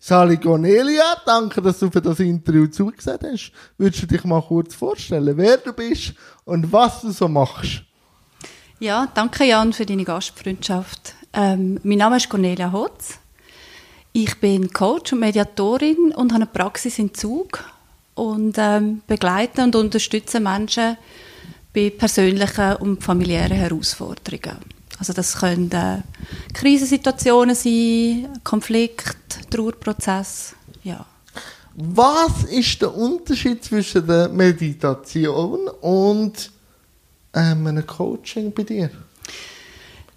Sali Cornelia, danke, dass du für das Interview zugesagt hast. Würdest du dich mal kurz vorstellen, wer du bist und was du so machst? Ja, danke Jan für deine Gastfreundschaft. Ähm, mein Name ist Cornelia Hotz. Ich bin Coach und Mediatorin und habe eine Praxis in Zug und ähm, begleite und unterstütze Menschen bei persönlichen und familiären Herausforderungen. Also das können äh, Krisensituationen sein, Konflikt, Trauerprozess, ja. Was ist der Unterschied zwischen der Meditation und ähm, einem Coaching bei dir?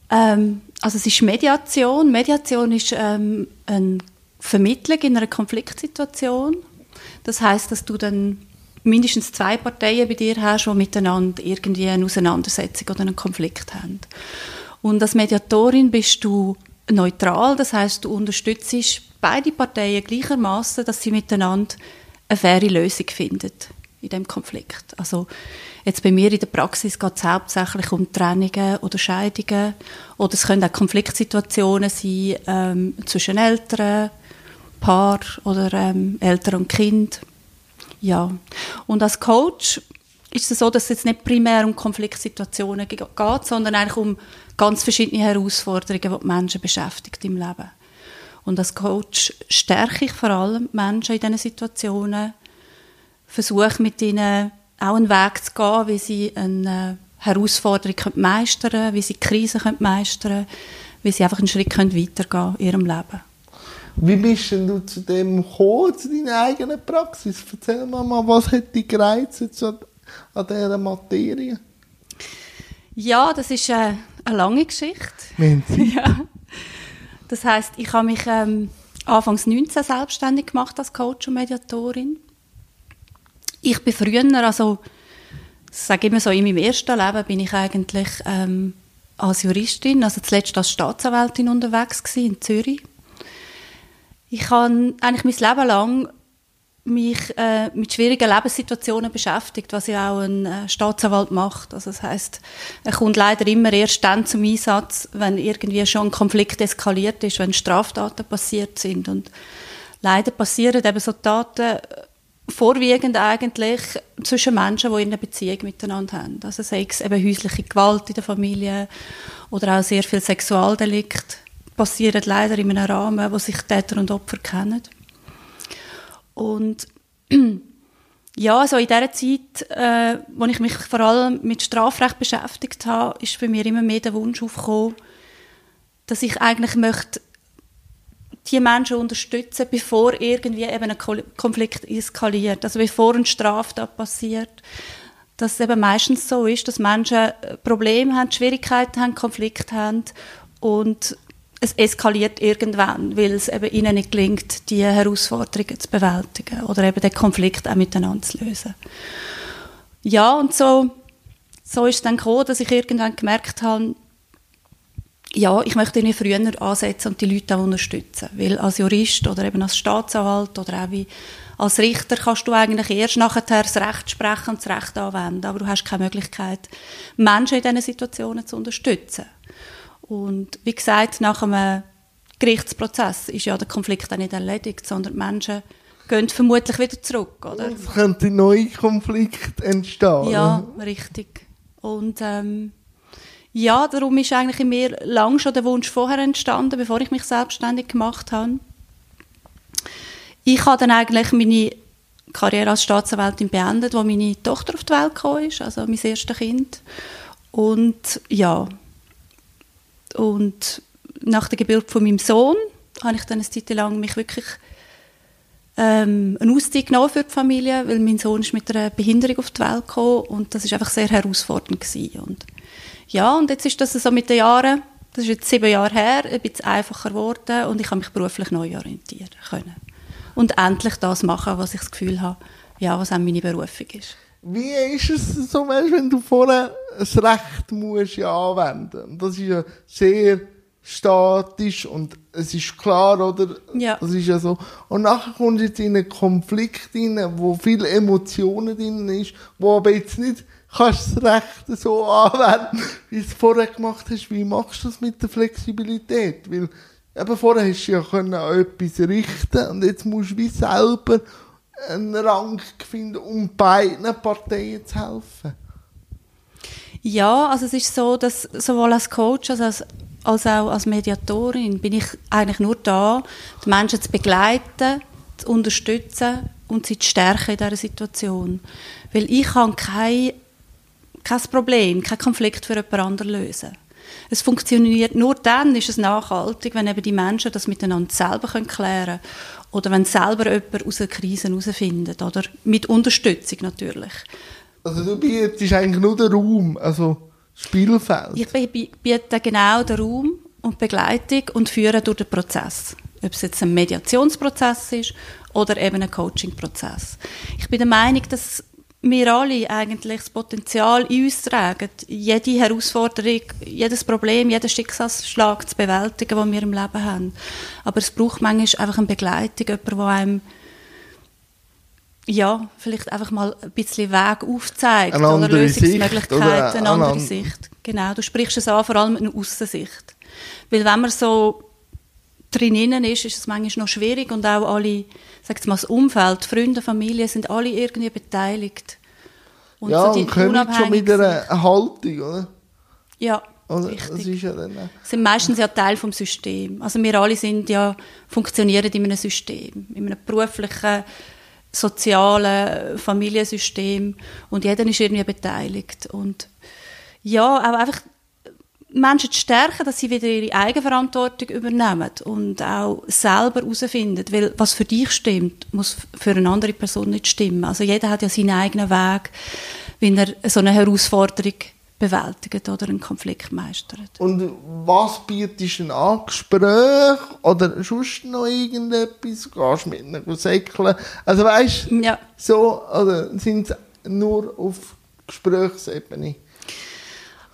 Ähm, also es ist Mediation. Mediation ist ähm, eine Vermittlung in einer Konfliktsituation. Das heißt, dass du dann mindestens zwei Parteien bei dir hast, die miteinander irgendwie eine Auseinandersetzung oder einen Konflikt haben. Und als Mediatorin bist du neutral, das heißt, du unterstützt beide Parteien gleichermaßen, dass sie miteinander eine faire Lösung finden in dem Konflikt. Also jetzt bei mir in der Praxis geht es hauptsächlich um Trennungen oder Scheidungen oder es können auch Konfliktsituationen sein ähm, zwischen Eltern, Paar oder ähm, Eltern und Kind. Ja. Und als Coach ist es so, dass es jetzt nicht primär um Konfliktsituationen geht, sondern eigentlich um ganz verschiedene Herausforderungen, die die Menschen beschäftigt im Leben. Und als Coach stärke ich vor allem Menschen in diesen Situationen, versuche mit ihnen auch einen Weg zu gehen, wie sie eine Herausforderung meistern können, wie sie Krisen meistern können, wie sie einfach einen Schritt weitergehen können in ihrem Leben. Wie bist denn du zu dem gekommen, zu deiner eigenen Praxis? Erzähl mal, was hat dich gereizt an dieser Materie? Ja, das ist äh, eine lange Geschichte. ja. Das heißt, ich habe mich ähm, Anfangs 19 selbstständig gemacht als Coach und Mediatorin. Ich bin früher, also ich sage immer so, in meinem ersten Leben bin ich eigentlich ähm, als Juristin, also zuletzt als Staatsanwältin unterwegs gewesen, in Zürich. Ich habe eigentlich mein Leben lang mich äh, mit schwierigen Lebenssituationen beschäftigt, was ja auch ein äh, Staatsanwalt macht. Also das heißt, er kommt leider immer erst dann zum Einsatz, wenn irgendwie schon ein Konflikt eskaliert ist, wenn Straftaten passiert sind. Und leider passieren eben so Taten vorwiegend eigentlich zwischen Menschen, die in einer Beziehung miteinander haben. Also sei es eben häusliche Gewalt in der Familie oder auch sehr viel Sexualdelikt passieren leider in einem Rahmen, wo sich Täter und Opfer kennen. Und ja, also in dieser Zeit, äh, wo ich mich vor allem mit Strafrecht beschäftigt habe, ist bei mir immer mehr der Wunsch aufgekommen, dass ich eigentlich möchte die Menschen unterstützen, bevor irgendwie eben ein Konflikt eskaliert, also bevor ein Straftat passiert. Dass es eben meistens so ist, dass Menschen Probleme haben, Schwierigkeiten haben, Konflikte haben und es eskaliert irgendwann, weil es eben ihnen nicht gelingt, die Herausforderungen zu bewältigen oder eben den Konflikt auch miteinander zu lösen. Ja, und so, so ist es dann gekommen, dass ich irgendwann gemerkt habe, ja, ich möchte ihnen früher ansetzen und die Leute auch unterstützen. Weil als Jurist oder eben als Staatsanwalt oder auch wie als Richter kannst du eigentlich erst nachher das Recht sprechen und das Recht anwenden. Aber du hast keine Möglichkeit, Menschen in diesen Situationen zu unterstützen. Und wie gesagt, nach einem Gerichtsprozess ist ja der Konflikt auch nicht erledigt, sondern die Menschen gehen vermutlich wieder zurück, oder? Es könnte ein neuer Konflikt entstehen. Ja, richtig. Und ähm, ja, darum ist eigentlich in mir lang schon der Wunsch vorher entstanden, bevor ich mich selbstständig gemacht habe. Ich habe dann eigentlich meine Karriere als Staatsanwältin beendet, als meine Tochter auf die Welt gekommen ist, also mein erstes Kind. Und ja, und nach der Geburt von meinem Sohn habe ich dann eine Zeit lang mich wirklich ähm, eine Auszeit genommen für die Familie, weil mein Sohn ist mit einer Behinderung auf die Welt gekommen und das ist einfach sehr herausfordernd gewesen. Und ja, und jetzt ist das so mit den Jahren, das ist jetzt sieben Jahre her, ein bisschen einfacher geworden und ich habe mich beruflich neu orientieren können. Und endlich das machen, was ich das Gefühl habe, ja, was auch meine Berufung ist. Wie ist es so, wenn du vorher das Recht musst ja anwenden Das ist ja sehr statisch und es ist klar, oder? Ja. Das ist ja so. Und nachher kommst du jetzt in einen Konflikt rein, wo viele Emotionen drin ist, wo aber jetzt nicht kannst das Recht so anwenden, wie du es vorher gemacht hast. Wie machst du das mit der Flexibilität? Weil eben vorher hast du ja können etwas richten und jetzt musst du wie selber einen Rang finden, um beiden Parteien zu helfen. Ja, also es ist so, dass sowohl als Coach als, als, auch als Mediatorin bin ich eigentlich nur da, die Menschen zu begleiten, zu unterstützen und sie zu stärken in dieser Situation. Weil ich kann kein, kein Problem, kein Konflikt für jemand anderen lösen. Es funktioniert nur dann, ist es nachhaltig, wenn eben die Menschen das miteinander selber klären können oder wenn selber jemand aus der Krise herausfindet oder mit Unterstützung natürlich. Also du bietest eigentlich nur den Raum, also Spielfeld. Ich biete genau den Raum und Begleitung und führe durch den Prozess. Ob es jetzt ein Mediationsprozess ist oder eben ein Coachingprozess. Ich bin der Meinung, dass wir alle eigentlich das Potenzial in uns tragen, jede Herausforderung, jedes Problem, jeden Schicksalsschlag zu bewältigen, den wir im Leben haben. Aber es braucht manchmal einfach eine Begleitung, jemand, der einem ja, vielleicht einfach mal ein bisschen Weg aufzeigt eine oder Lösungsmöglichkeiten, oder eine andere Sicht. Genau, du sprichst es an, vor allem mit einer Aussensicht. Weil wenn man so drinnen ist, ist es manchmal noch schwierig und auch alle, sag mal, das Umfeld, Freunde, Familie sind alle irgendwie beteiligt. Und ja, so und kommen schon mit einer Haltung, oder? Ja, oder? richtig. Das ist ja dann, sind meistens ja Teil vom System. Also wir alle sind ja, funktionieren in einem System, in einem beruflichen, sozialen Familiensystem und jeder ist irgendwie beteiligt. Und ja, auch einfach Menschen zu stärken, dass sie wieder ihre Eigenverantwortung übernehmen und auch selber herausfinden. Weil was für dich stimmt, muss für eine andere Person nicht stimmen. Also jeder hat ja seinen eigenen Weg, wie er so eine Herausforderung bewältigt oder einen Konflikt meistert. Und was bietest du an? Gespräch oder sonst noch irgendetwas? Gehst du mit einem säckeln? Also weißt du, ja. so, sind es nur auf Gesprächsebene?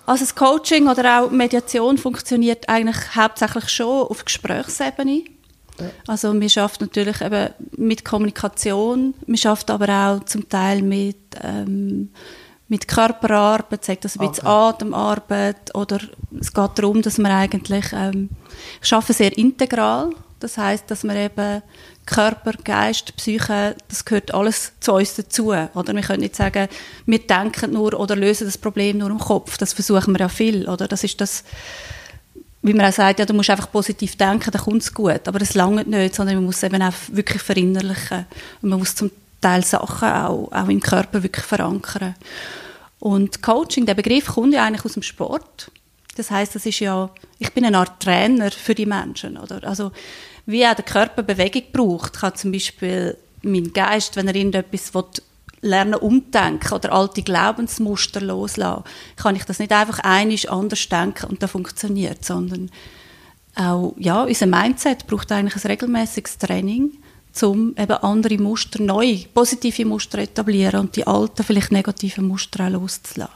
Also das Coaching oder auch Mediation funktioniert eigentlich hauptsächlich schon auf Gesprächsebene. Ja. Also wir schaffen natürlich eben mit Kommunikation, wir schaffen aber auch zum Teil mit ähm, mit Körperarbeit, sagt das ein bisschen okay. Atemarbeit oder es geht darum, dass man eigentlich ähm, ich arbeite sehr integral, das heißt, dass man eben Körper, Geist, Psyche, das gehört alles zu uns dazu. Oder wir können nicht sagen, wir denken nur oder lösen das Problem nur im Kopf. Das versuchen wir ja viel. Oder das ist das, wie man auch sagt, ja, du musst einfach positiv denken, dann kommt es gut. Aber es langt nicht, sondern man muss eben auch wirklich verinnerlichen. Und man muss zum Teil Sachen auch, auch im Körper wirklich verankern. Und Coaching, der Begriff kommt ja eigentlich aus dem Sport. Das heißt, das ist ja, ich bin eine Art Trainer für die Menschen, oder? Also, wie auch der Körper Bewegung braucht, kann zum Beispiel mein Geist, wenn er irgendetwas will, lernen umdenken oder alte Glaubensmuster loslassen, kann ich das nicht einfach einisch anders denken und dann funktioniert, sondern auch, ja, unser Mindset braucht eigentlich ein regelmäßiges Training, um eben andere Muster, neue, positive Muster etablieren und die alten, vielleicht negativen Muster auch loszulassen.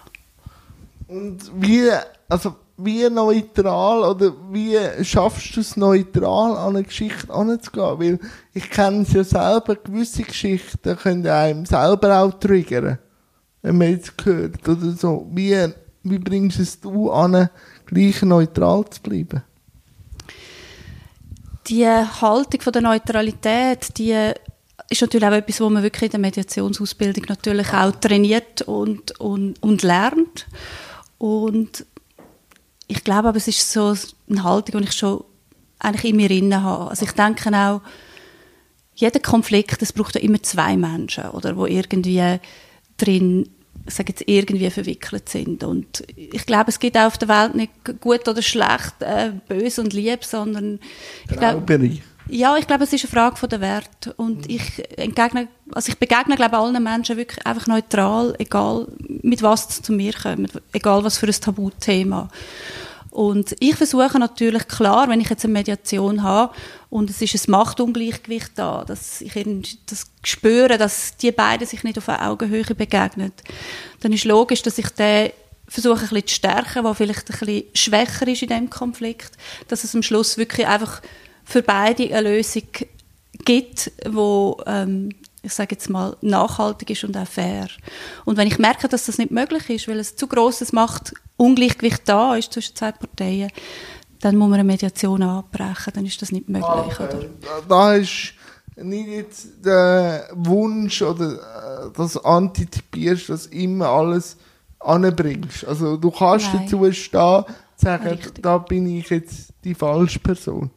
Und wie, also wie neutral oder wie schaffst du es neutral an eine Geschichte anzugehen? Weil ich kenne es ja selber, gewisse Geschichten können einem selber auch triggern, wenn man jetzt hört oder so. Wie, wie bringst es du an, gleich neutral zu bleiben? Die Haltung von der Neutralität, die ist natürlich auch etwas, was man wirklich in der Mediationsausbildung natürlich auch trainiert und, und, und lernt. Und ich glaube aber, es ist so eine Haltung, die ich schon eigentlich in mir drin habe. Also ich denke auch, jeder Konflikt, es braucht ja immer zwei Menschen, oder, wo irgendwie drin, sage jetzt, irgendwie verwickelt sind. Und ich glaube, es gibt auch auf der Welt nicht gut oder schlecht, äh, böse und lieb, sondern ich glaube, ja, ich glaube, es ist eine Frage von der Wert. Und mhm. ich entgegne, also ich begegne, glaube allen Menschen wirklich einfach neutral, egal mit was zu mir kommen, egal was für ein Tabuthema. Und ich versuche natürlich klar, wenn ich jetzt eine Mediation habe und es ist ein Machtungleichgewicht da, dass ich das spüre, dass die beiden sich nicht auf Augenhöhe begegnen, dann ist logisch, dass ich den versuche ein bisschen zu stärken, der vielleicht ein bisschen schwächer ist in dem Konflikt, dass es am Schluss wirklich einfach für beide eine Lösung gibt, wo ähm, ich sage jetzt mal nachhaltig ist und auch fair. Und wenn ich merke, dass das nicht möglich ist, weil es zu grosses Machtungleichgewicht da ist zwischen zwei Parteien, dann muss man eine Mediation abbrechen, dann ist das nicht möglich. Ah, oder? Da ist nicht jetzt der Wunsch oder äh, das antizipierst, dass immer alles anbringst. Also du kannst Nein. dazu stehen, sagen, Richtig. da bin ich jetzt die falsche Person.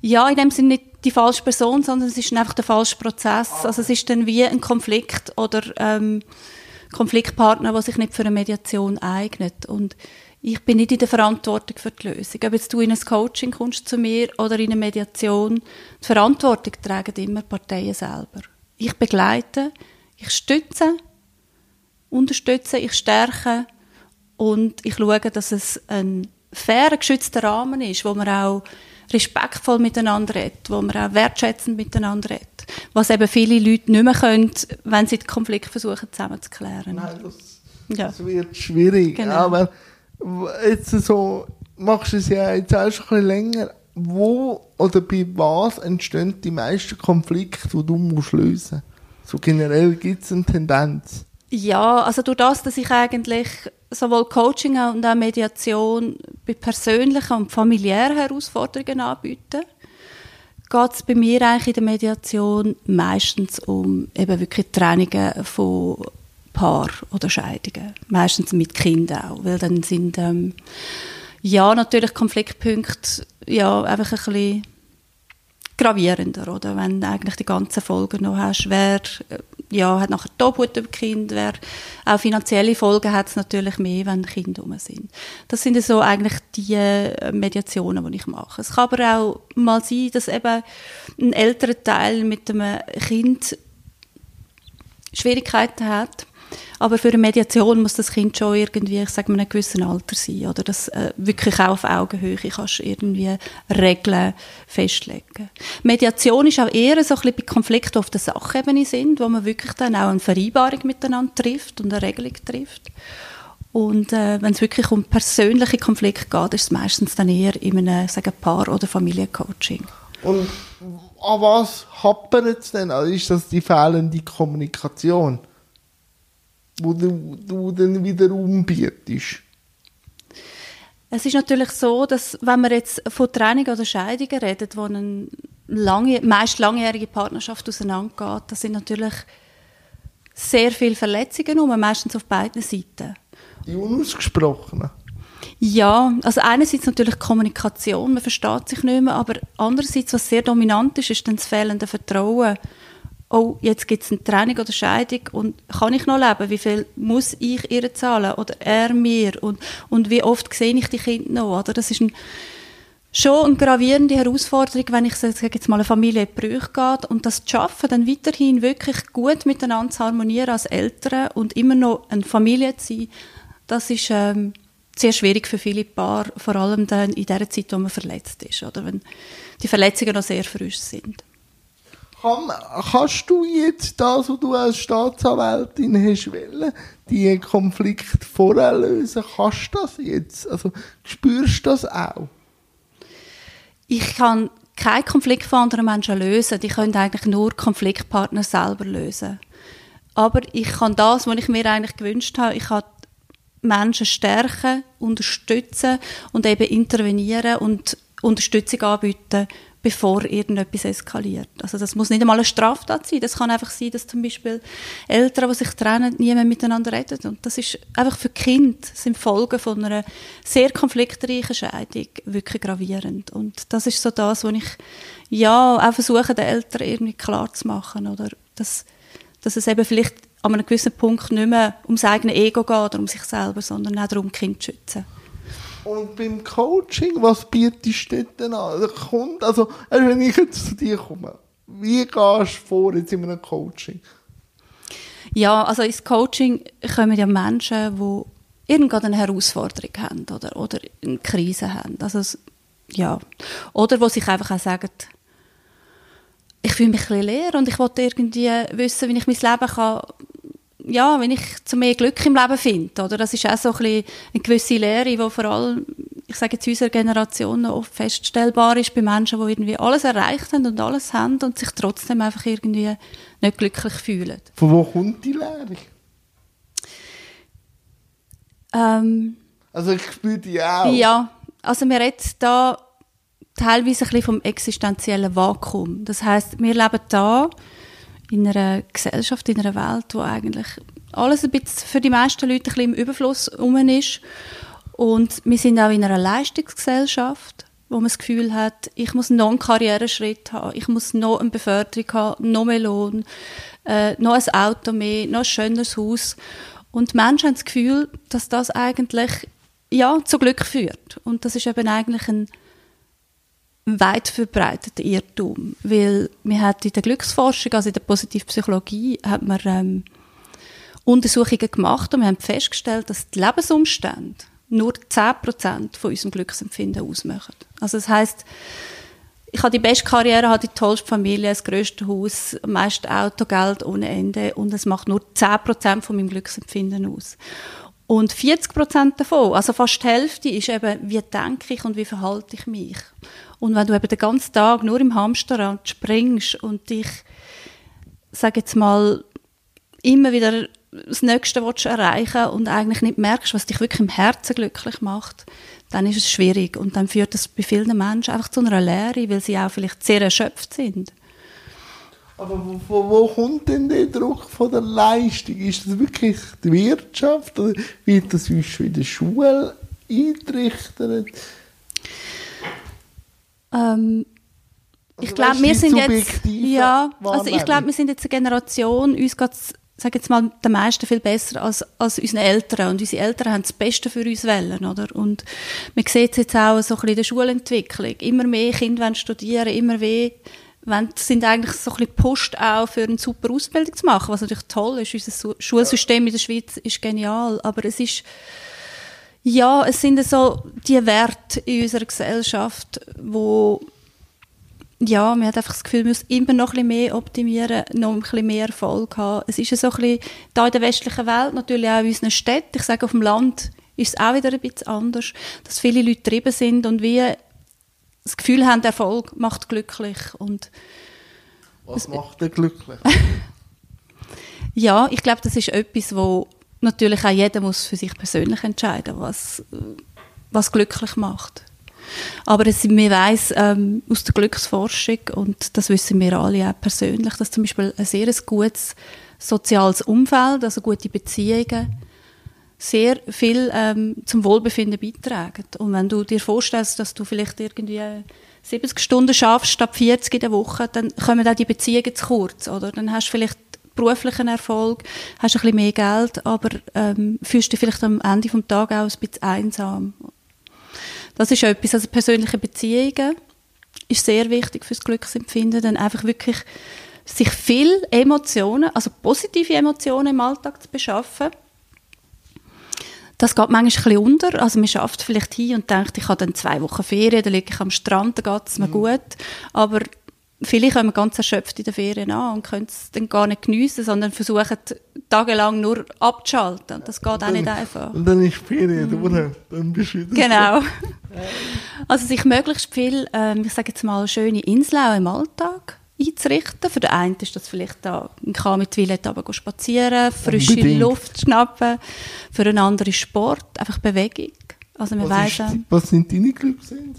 Ja, in dem Sinne nicht die falsche Person, sondern es ist einfach der falsche Prozess. Also es ist dann wie ein Konflikt oder ähm, Konfliktpartner, der sich nicht für eine Mediation eignet. Und ich bin nicht in der Verantwortung für die Lösung. Ob jetzt du in ein Coaching kommst zu mir oder in eine Mediation, die Verantwortung tragen immer Parteien selber. Ich begleite, ich stütze, unterstütze, ich stärke und ich schaue, dass es ein fairer, geschützter Rahmen ist, wo man auch respektvoll miteinander redet, wo man auch wertschätzend miteinander redet. Was eben viele Leute nicht mehr können, wenn sie den Konflikt versuchen zusammenzuklären. Nein, das, ja. das wird schwierig. Genau. Aber jetzt so, machst du es ja jetzt auch schon ein bisschen länger. Wo oder bei was entstehen die meisten Konflikte, die du musst lösen musst? So generell gibt es eine Tendenz. Ja, also durch das, dass ich eigentlich sowohl Coaching und auch Mediation bei persönlichen und familiären Herausforderungen anbiete, geht es bei mir eigentlich in der Mediation meistens um eben wirklich Trennungen von Paar oder Scheidungen. Meistens mit Kindern auch, weil dann sind ähm, ja natürlich Konfliktpunkte ja einfach ein bisschen gravierender, oder? Wenn eigentlich die ganzen Folgen noch hast, wer ja, hat nachher Tobhut über Kind, wer auch finanzielle Folgen hat es natürlich mehr, wenn Kinder rum sind. Das sind so eigentlich die äh, Mediationen, die ich mache. Es kann aber auch mal sein, dass eben ein älterer Teil mit einem Kind Schwierigkeiten hat aber für eine Mediation muss das Kind schon irgendwie, ich sage mal, in einem gewissen Alter sein. Oder das äh, wirklich auch auf Augenhöhe kannst irgendwie Regeln festlegen. Mediation ist auch eher so ein bisschen bei Konflikten, auf der Sachebene sind, wo man wirklich dann auch eine Vereinbarung miteinander trifft und eine Regelung trifft. Und äh, wenn es wirklich um persönliche Konflikte geht, ist es meistens dann eher in einem sagen, Paar- oder Familiencoaching. Und an was hapert es denn? Also ist das die fehlende Kommunikation? Wo du, du dann wieder umbietest? Es ist natürlich so, dass wenn man jetzt von Trennung oder Scheidungen redet, wo eine lange, meist langjährige Partnerschaft auseinandergeht, das sind natürlich sehr viele Verletzungen um, meistens auf beiden Seiten. Die unausgesprochenen? Ja, also einerseits natürlich Kommunikation, man versteht sich nicht mehr, aber andererseits, was sehr dominant ist, ist dann das fehlende Vertrauen oh, jetzt gibt es eine Trennung oder Scheidung und kann ich noch leben? Wie viel muss ich ihr zahlen oder er mir? Und, und wie oft sehe ich die Kinder noch? Oder? Das ist ein, schon eine gravierende Herausforderung, wenn ich sage jetzt mal eine Familie in Brüche geht und das zu schaffen, dann weiterhin wirklich gut miteinander zu harmonieren als Eltern und immer noch eine Familie zu sein, das ist ähm, sehr schwierig für viele Paare, vor allem dann in der Zeit, wo man verletzt ist, oder wenn die Verletzungen noch sehr frisch sind. Kann, kannst du jetzt das, was du als Staatsanwältin hast wollen, die Konflikt vorher lösen? Kannst du das jetzt? Also spürst du das auch? Ich kann keinen Konflikt von anderen Menschen lösen. Die können eigentlich nur Konfliktpartner selber lösen. Aber ich kann das, was ich mir eigentlich gewünscht habe, ich kann Menschen stärken, unterstützen und eben intervenieren und Unterstützung anbieten bevor irgendetwas eskaliert. Also das muss nicht einmal eine Straftat sein. Das kann einfach sein, dass zum Beispiel Eltern, die sich trennen, nie mehr miteinander reden. Und das ist einfach für Kind sind Folgen von einer sehr konfliktreichen Scheidung wirklich gravierend. Und das ist so das, was ich ja auch versuche, den Eltern irgendwie klar zu machen, oder dass, dass es eben vielleicht an einem gewissen Punkt nicht mehr ums eigene Ego geht oder um sich selber, sondern auch darum, Kind zu schützen. Und beim Coaching, was bietest du denn an? Der Kunde, also, wenn ich jetzt zu dir komme, wie gehst du vor jetzt in einem Coaching? Ja, also ins Coaching kommen ja Menschen, die irgendeine Herausforderung haben oder, oder eine Krise haben. Also, ja. Oder wo sich einfach auch sagen, ich fühle mich ein leer und ich wollte irgendwie wissen, wie ich mein Leben kann ja, wenn ich zu mehr Glück im Leben finde, oder? Das ist auch so ein bisschen eine gewisse Lehre, die vor allem, ich sage jetzt unserer Generation noch oft feststellbar ist bei Menschen, die irgendwie alles erreicht haben und alles haben und sich trotzdem einfach irgendwie nicht glücklich fühlen. Von wo kommt die Lehre? Ähm, also ich spüre die auch. Ja, Also wir reden da teilweise ein bisschen vom existenziellen Vakuum. Das heißt, wir leben da in einer Gesellschaft, in einer Welt, wo eigentlich alles ein bisschen für die meisten Leute ein bisschen im Überfluss rum ist. Und wir sind auch in einer Leistungsgesellschaft, wo man das Gefühl hat, ich muss noch einen Karriereschritt haben, ich muss noch eine Beförderung haben, noch mehr Lohn, äh, noch ein Auto mehr, noch ein schöneres Haus. Und Menschen haben das Gefühl, dass das eigentlich ja, zu Glück führt. Und das ist eben eigentlich ein weit verbreiteter Irrtum, weil wir hat in der Glücksforschung, also in der Positivpsychologie, hat man ähm, Untersuchungen gemacht und wir haben festgestellt, dass die Lebensumstände nur 10% von unserem Glücksempfinden ausmachen. Also das heißt, ich habe die beste Karriere, habe die tollste Familie, das größte Haus, am meisten Autogeld ohne Ende und es macht nur 10% von meinem Glücksempfinden aus. Und 40% davon, also fast die Hälfte, ist eben, wie denke ich und wie verhalte ich mich. Und wenn du eben den ganzen Tag nur im Hamsterrad springst und dich, sag jetzt mal, immer wieder das Nächste willst erreichen und eigentlich nicht merkst, was dich wirklich im Herzen glücklich macht, dann ist es schwierig. Und dann führt das bei vielen Menschen einfach zu einer Leere, weil sie auch vielleicht sehr erschöpft sind. Aber wo, wo, kommt denn der Druck von der Leistung? Ist das wirklich die Wirtschaft oder wird das wie in der Schule eingerichtet? Ähm, also ich glaube, wir sind jetzt ja, also ich glaube, wir sind jetzt eine Generation, uns geht's sage jetzt mal, der meisten viel besser als, als unsere Eltern. Und unsere Eltern haben das Beste für uns wählen, oder? Und man sieht es jetzt auch so ein bisschen in der Schulentwicklung. Immer mehr Kinder wollen studieren, immer mehr sind eigentlich so ein bisschen Post auch für eine super Ausbildung zu machen, was natürlich toll ist. Unser Schulsystem in der Schweiz ist genial, aber es ist, ja, es sind so die Werte in unserer Gesellschaft, wo ja, man hat einfach das Gefühl, man muss immer noch ein bisschen mehr optimieren, noch ein bisschen mehr Erfolg haben. Es ist ja so ein bisschen, da in der westlichen Welt, natürlich auch in unseren Städten, ich sage auf dem Land, ist es auch wieder ein bisschen anders, dass viele Leute getrieben sind und wie das Gefühl haben, Erfolg macht glücklich. Und Was macht denn glücklich? ja, ich glaube, das ist etwas, wo natürlich auch jeder muss für sich persönlich entscheiden, was, was glücklich macht. Aber es, man weiss ähm, aus der Glücksforschung, und das wissen wir alle auch persönlich, dass zum Beispiel ein sehr gutes soziales Umfeld, also gute Beziehungen, sehr viel ähm, zum Wohlbefinden beitragen. Und wenn du dir vorstellst, dass du vielleicht irgendwie 70 Stunden schaffst statt 40 in der Woche, dann kommen auch die Beziehungen zu kurz, oder? Dann hast du vielleicht beruflichen Erfolg, hast ein bisschen mehr Geld, aber ähm, fühlst dich vielleicht am Ende des Tages auch ein bisschen einsam. Das ist etwas, also persönliche Beziehungen ist sehr wichtig fürs Glücksempfinden, dann einfach wirklich sich viel Emotionen, also positive Emotionen im Alltag zu beschaffen das geht manchmal ein bisschen unter. Also man schafft vielleicht hin und denkt, ich habe dann zwei Wochen Ferien, dann liege ich am Strand, dann geht es mir mhm. gut. Aber viele kommen ganz erschöpft in den Ferien an und können es dann gar nicht geniessen, sondern versuchen tagelang nur abzuschalten. Das geht auch nicht einfach. Und dann ist die Ferien mhm. durch, dann bist du wieder Genau. also sich möglichst viel, ähm, ich sage jetzt mal, schöne Inseln auch im Alltag einzurichten. Für den einen ist das vielleicht da, man kann mit Toilette aber spazieren, frische Unbedingt. Luft schnappen. Für einen anderen Sport, einfach Bewegung. Also man was, weiss, ist, was sind deine Glücksinseln?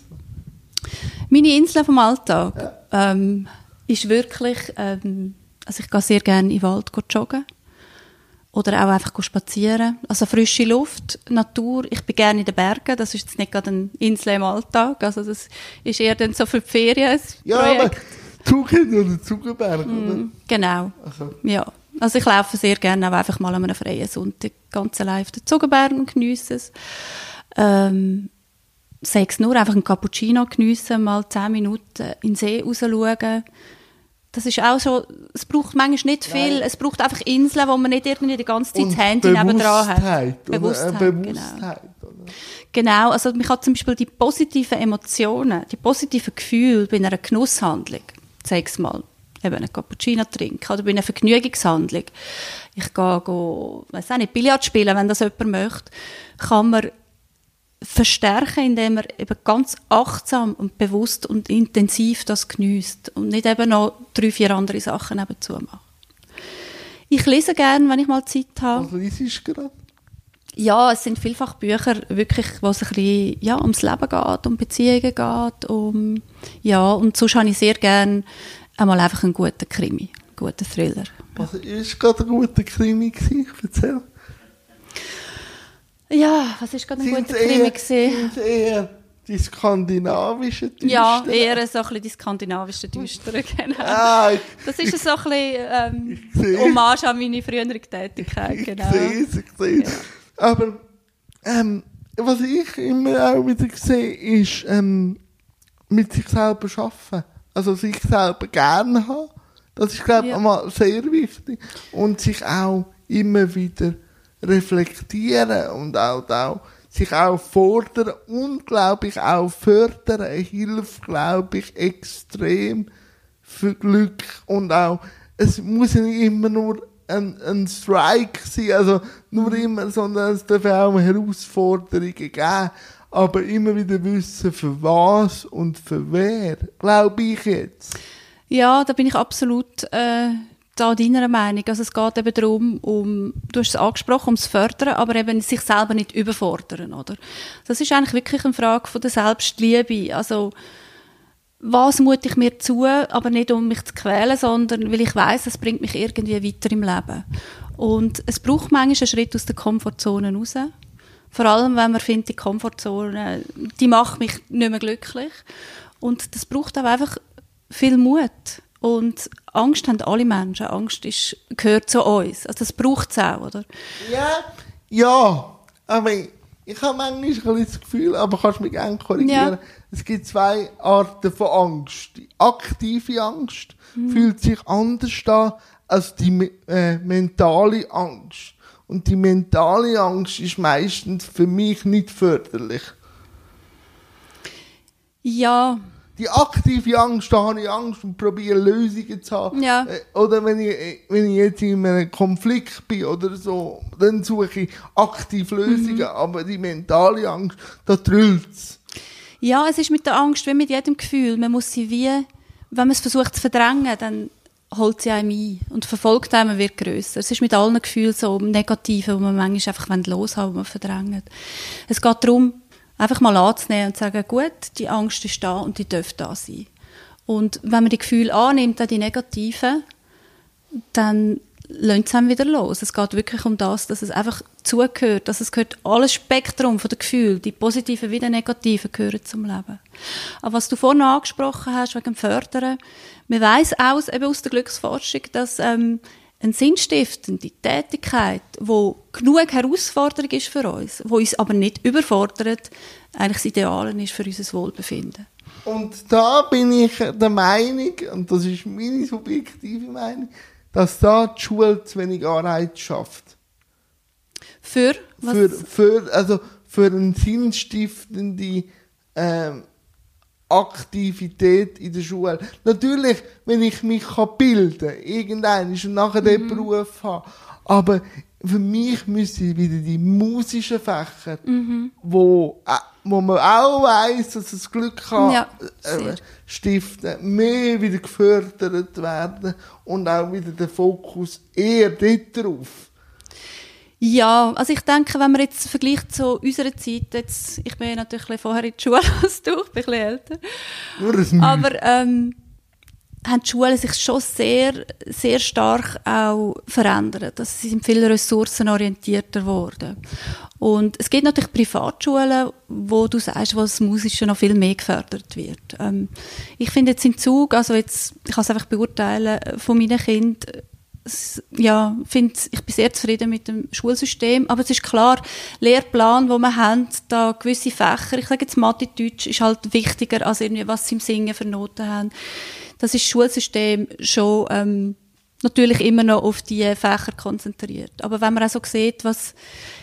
Meine Insel vom Alltag ja. ähm, ist wirklich, ähm, also ich gehe sehr gerne in den Wald joggen. Oder auch einfach spazieren. Also frische Luft, Natur. Ich bin gerne in den Bergen. Das ist jetzt nicht gerade eine Insel im Alltag. Also das ist eher dann so für die Ferien. Ja, aber Zugend oder Zugenberg, mm, oder? Genau. Also. Ja. Also ich laufe sehr gerne auch einfach mal an einem freien Sonntag ganz allein auf den Zugenberg und geniesse es. Ähm, sei es nur einfach einen Cappuccino geniessen, mal zehn Minuten in den See rausschauen. Das ist auch so, es braucht manchmal nicht viel, Nein. es braucht einfach Inseln, wo man nicht irgendwie die ganze Zeit das Handy nebendran hat. Bewusstheit, Bewusstheit genau. Genau, also man kann zum Beispiel die positiven Emotionen, die positiven Gefühle bei einer Genusshandlung, sechs Mal eben einen Cappuccino trinken oder bei einer Vergnügungshandlung. Ich gehe, gehe weiß auch nicht, Billard spielen, wenn das jemand möchte, kann man verstärken, indem man eben ganz achtsam und bewusst und intensiv das genießt und nicht eben noch drei, vier andere Sachen nebenzu macht. Ich lese gerne, wenn ich mal Zeit habe. Was liest du gerade? ja, es sind vielfach Bücher, wirklich, wo es ein bisschen, ja, ums Leben geht, um Beziehungen geht, um, ja, und sonst habe ich sehr gerne einmal einfach einen guten Krimi, einen guten Thriller. Was war gerade ein guter Krimi? Gewesen? Erzähl. Ja, was war gerade ein guter Krimi? Sind eher die skandinavischen Düster? Ja, eher so ein bisschen die skandinavischen Düster, genau. Ah, ich, das ist so ein bisschen ähm, Hommage an meine frühere Tätigkeit, genau. Ich sehe es, ich sehe es. Ja. Aber ähm, was ich immer auch wieder sehe, ist ähm, mit sich selber arbeiten. Also sich selber gerne haben. Das ist, glaube ich, ja. einmal sehr wichtig. Und sich auch immer wieder reflektieren und auch, auch sich auch fordern und, glaube ich, auch fördern, hilft, glaube ich, extrem für Glück und auch, es muss nicht immer nur ein, ein Strike sein, also nur immer, sondern es darf auch Herausforderungen geben, aber immer wieder wissen, für was und für wer, glaube ich jetzt. Ja, da bin ich absolut äh, da deiner Meinung. Also es geht eben darum, um, du hast es angesprochen, ums Fördern, aber eben sich selber nicht überfordern, oder? Das ist eigentlich wirklich eine Frage von der Selbstliebe. Also was mute ich mir zu, aber nicht um mich zu quälen, sondern weil ich weiß, es bringt mich irgendwie weiter im Leben. Und es braucht manchmal einen Schritt aus der Komfortzone raus. Vor allem, wenn man findet, die Komfortzone, die macht mich nicht mehr glücklich. Und das braucht auch einfach viel Mut. Und Angst haben alle Menschen. Angst ist, gehört zu uns. Also das braucht es auch, oder? Ja, ja. Aber ich habe manchmal das Gefühl, aber kannst mich gerne korrigieren, ja. es gibt zwei Arten von Angst. Die aktive Angst mhm. fühlt sich anders an als die äh, mentale Angst. Und die mentale Angst ist meistens für mich nicht förderlich. Ja, die aktive Angst, da habe ich Angst und probiere Lösungen zu haben. Ja. Äh, oder wenn ich, äh, wenn ich jetzt in einem Konflikt bin oder so, dann suche ich aktiv Lösungen. Mhm. Aber die mentale Angst, da drüllt es. Ja, es ist mit der Angst wie mit jedem Gefühl. Man muss sie wie, wenn man es versucht zu verdrängen, dann holt sie einem ein und verfolgt einem und wird grösser. Es ist mit allen Gefühlen so Negativen, die man manchmal einfach loshaben, die man verdrängt. Es geht darum, einfach mal anzunehmen und zu sagen, gut, die Angst ist da und die darf da sein. Und wenn man die Gefühle annimmt, auch die negativen, dann lässt es einem wieder los. Es geht wirklich um das, dass es einfach zugehört, dass es gehört, alles Spektrum von den Gefühlen, die positiven wie die negativen, gehören zum Leben. Aber was du vorhin angesprochen hast, wegen dem Fördern, man weiss auch eben aus der Glücksforschung, dass ähm, eine sinnstiftende Tätigkeit, wo genug Herausforderung ist für uns, wo uns aber nicht überfordert, eigentlich das Ideale ist für unser Wohlbefinden. Und da bin ich der Meinung, und das ist meine subjektive Meinung, dass da die Schule zu wenig Arbeit schafft. Für? Was? Für, für, also für eine sinnstiftende ähm, Aktivität in der Schule. Natürlich, wenn ich mich bilden kann, irgendein und nachher mhm. den Beruf habe. Aber für mich müssen wieder die musischen Fächer, mhm. wo, äh, wo man auch weiss, dass es Glück kann, ja, äh, stiften, mehr wieder gefördert werden und auch wieder der Fokus eher dort drauf. Ja, also ich denke, wenn man jetzt vergleicht zu unserer Zeit, jetzt, ich bin natürlich vorher in der Schule als du, ich bin ein bisschen älter. Aber ähm, haben die Schulen sich schon sehr, sehr stark auch verändert. Also sie sind viel ressourcenorientierter geworden. Und es gibt natürlich Privatschulen, wo du sagst, wo das Musische noch viel mehr gefördert wird. Ähm, ich finde jetzt im Zug, also jetzt, ich kann es einfach beurteilen, von meinen Kindern, ja, find, ich bin sehr zufrieden mit dem Schulsystem, aber es ist klar, Lehrplan, wo wir haben, da gewisse Fächer, ich sage jetzt Mathe, Deutsch, ist halt wichtiger als irgendwie, was sie im Singen für Noten haben. Das ist das Schulsystem schon ähm, natürlich immer noch auf die Fächer konzentriert. Aber wenn man auch so sieht, was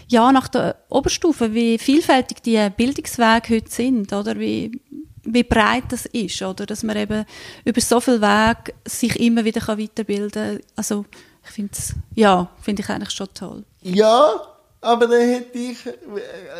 ja nach der Oberstufe, wie vielfältig die Bildungswege heute sind, oder wie wie breit das ist, oder? Dass man eben über so viel Weg sich immer wieder weiterbilden kann. Also, ich finde es, ja, finde ich eigentlich schon toll. Ja, Aber dann hätte ich äh,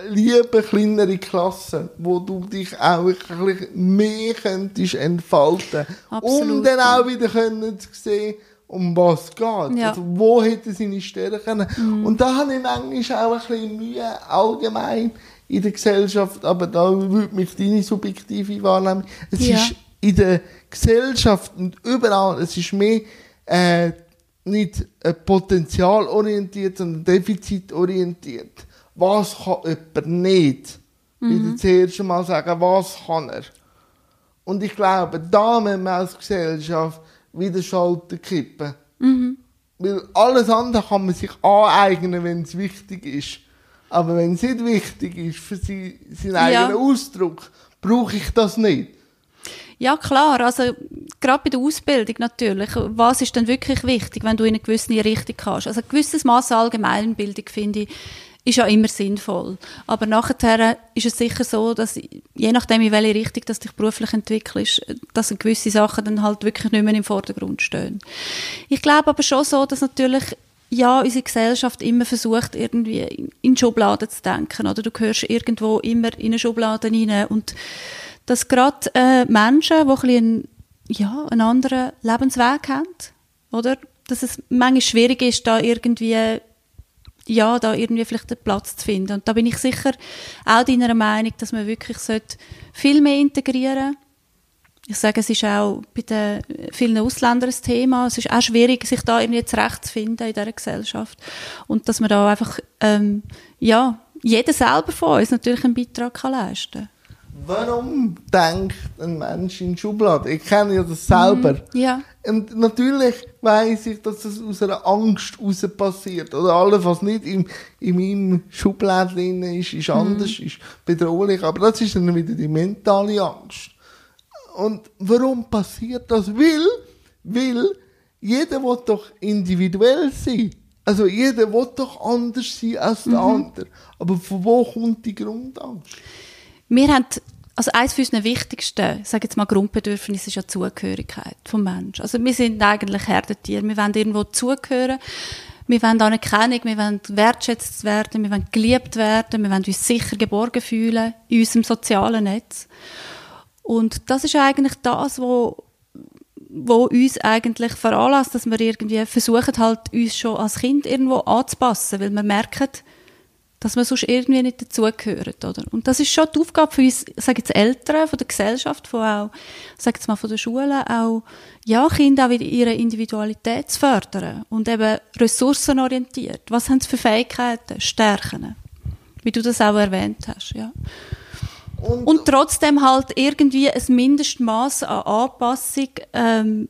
lieber kleinere Klassen, wo du dich auch wirklich mehr könntest entfalten. Absolut. Um dann auch wieder können zu sehen, um was es geht. Ja. Also, wo hätte seine Stärken. Mhm. Und da habe ich manchmal auch ein bisschen Mühe, allgemein in der Gesellschaft, aber da würde mich deine subjektive Wahrnehmung. Es ja. ist in der Gesellschaft und überall, es ist mehr äh, nicht äh, potenzialorientiert, sondern defizitorientiert. Was kann jemand nicht? Mhm. Ich zuerst mal sagen, was kann er? Und ich glaube, da müssen wir als Gesellschaft wieder Schalter kippen. Mhm. Weil alles andere kann man sich aneignen, wenn es wichtig ist. Aber wenn es nicht wichtig ist für sie, seinen eigenen ja. Ausdruck, brauche ich das nicht. Ja, klar. Also, gerade bei der Ausbildung natürlich. Was ist denn wirklich wichtig, wenn du in eine gewisse Richtung kannst? Also, ein gewisses Maß Allgemeinbildung, finde ich, ist ja immer sinnvoll. Aber nachher ist es sicher so, dass je nachdem, in welche Richtung du dich beruflich entwickelst, dass gewisse Sachen dann halt wirklich nicht mehr im Vordergrund stehen. Ich glaube aber schon so, dass natürlich ja, unsere Gesellschaft immer versucht, irgendwie in Schubladen zu denken. Oder du gehörst irgendwo immer in eine Schublade rein. Und dass gerade äh, Menschen, die ein bisschen, ja, einen anderen Lebensweg haben, oder? Dass es manchmal schwierig ist, da irgendwie ja, da irgendwie vielleicht einen Platz zu finden. Und da bin ich sicher auch deiner Meinung, dass man wirklich viel mehr integrieren ich sage, es ist auch bei den vielen Ausländern ein Thema. Es ist auch schwierig, sich da irgendwie zurechtzufinden in dieser Gesellschaft. Und dass man da einfach, ähm, ja, jeder selber von uns natürlich einen Beitrag kann leisten kann. Warum denkt ein Mensch in Schubladen? Ich kenne ja das selber. Mm, ja. Und natürlich weiß ich, dass das aus einer Angst heraus passiert. Oder alles, was nicht in, in meinem Schubladen ist, ist mhm. anders, mm. ist bedrohlich. Aber das ist dann wieder die mentale Angst. Und warum passiert das? Weil, weil jeder will doch individuell sein. Also jeder will doch anders sein als der mhm. andere. Aber von wo kommt die Grundangst? Wir haben, also eines unserer wichtigsten, ich sage jetzt mal Grundbedürfnisse ist ja Zugehörigkeit vom Menschen. Also wir sind eigentlich Herdentiere. Wir wollen irgendwo zugehören. Wir wollen Anerkennung, wir wollen wertschätzt werden, wir wollen geliebt werden, wir wollen uns sicher geborgen fühlen in unserem sozialen Netz. Und das ist eigentlich das, wo wo uns eigentlich veranlasst, dass wir irgendwie versuchen halt uns schon als Kind irgendwo anzupassen, weil wir merken, dass wir sonst irgendwie nicht dazugehören, oder? Und das ist schon die Aufgabe für uns, sage jetzt Eltern, von der Gesellschaft, von auch, sage jetzt mal von der Schule, auch, ja, Kinder auch wieder ihre Individualität zu fördern und eben ressourcenorientiert. Was haben sie für Fähigkeiten, Stärken? Wie du das auch erwähnt hast, ja. Und, und trotzdem halt irgendwie ein Mindestmaß an Anpassung, ähm,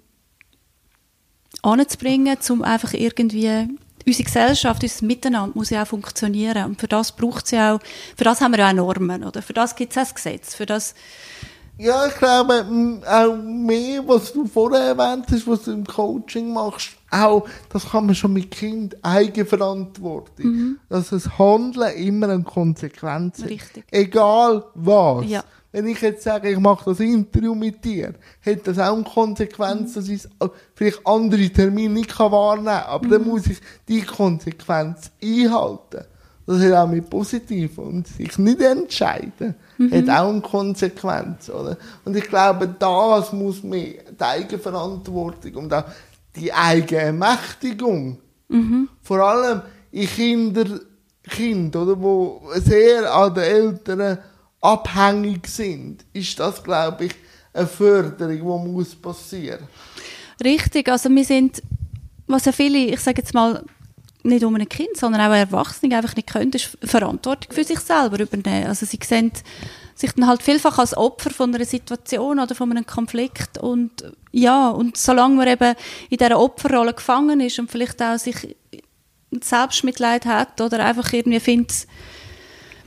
anzubringen, um einfach irgendwie unsere Gesellschaft, unser Miteinander muss ja auch funktionieren. Und für das braucht sie auch, für das haben wir ja auch Normen, oder? Für das gibt es ein Gesetz. Für das, ja, ich glaube, auch mehr, was du vorher erwähnt hast, was du im Coaching machst, auch, das kann man schon mit Kind Eigenverantwortung. Mhm. Dass das Handeln immer eine Konsequenz hat. Richtig. Egal was. Ja. Wenn ich jetzt sage, ich mache das Interview mit dir, hat das auch eine Konsequenz, mhm. dass ich vielleicht andere Termine nicht wahrnehmen kann. Aber mhm. dann muss ich die Konsequenz einhalten. Das hat auch mit positiv und sich nicht entscheiden, mhm. hat auch eine Konsequenz, oder? Und ich glaube, das muss man, die Eigenverantwortung und auch die Eigenermächtigung, mhm. vor allem in Kinder, Kinder, oder, wo sehr an den Eltern abhängig sind, ist das, glaube ich, eine Förderung, die muss passieren. Richtig, also wir sind, was ja viele, ich sage jetzt mal, nicht um ein Kind, sondern auch Erwachsene einfach nicht können, ist Verantwortung für sich selber übernehmen. Also sie sehen sich dann halt vielfach als Opfer von einer Situation oder von einem Konflikt und ja, und solange man eben in dieser Opferrolle gefangen ist und vielleicht auch sich Selbstmitleid hat oder einfach irgendwie findet,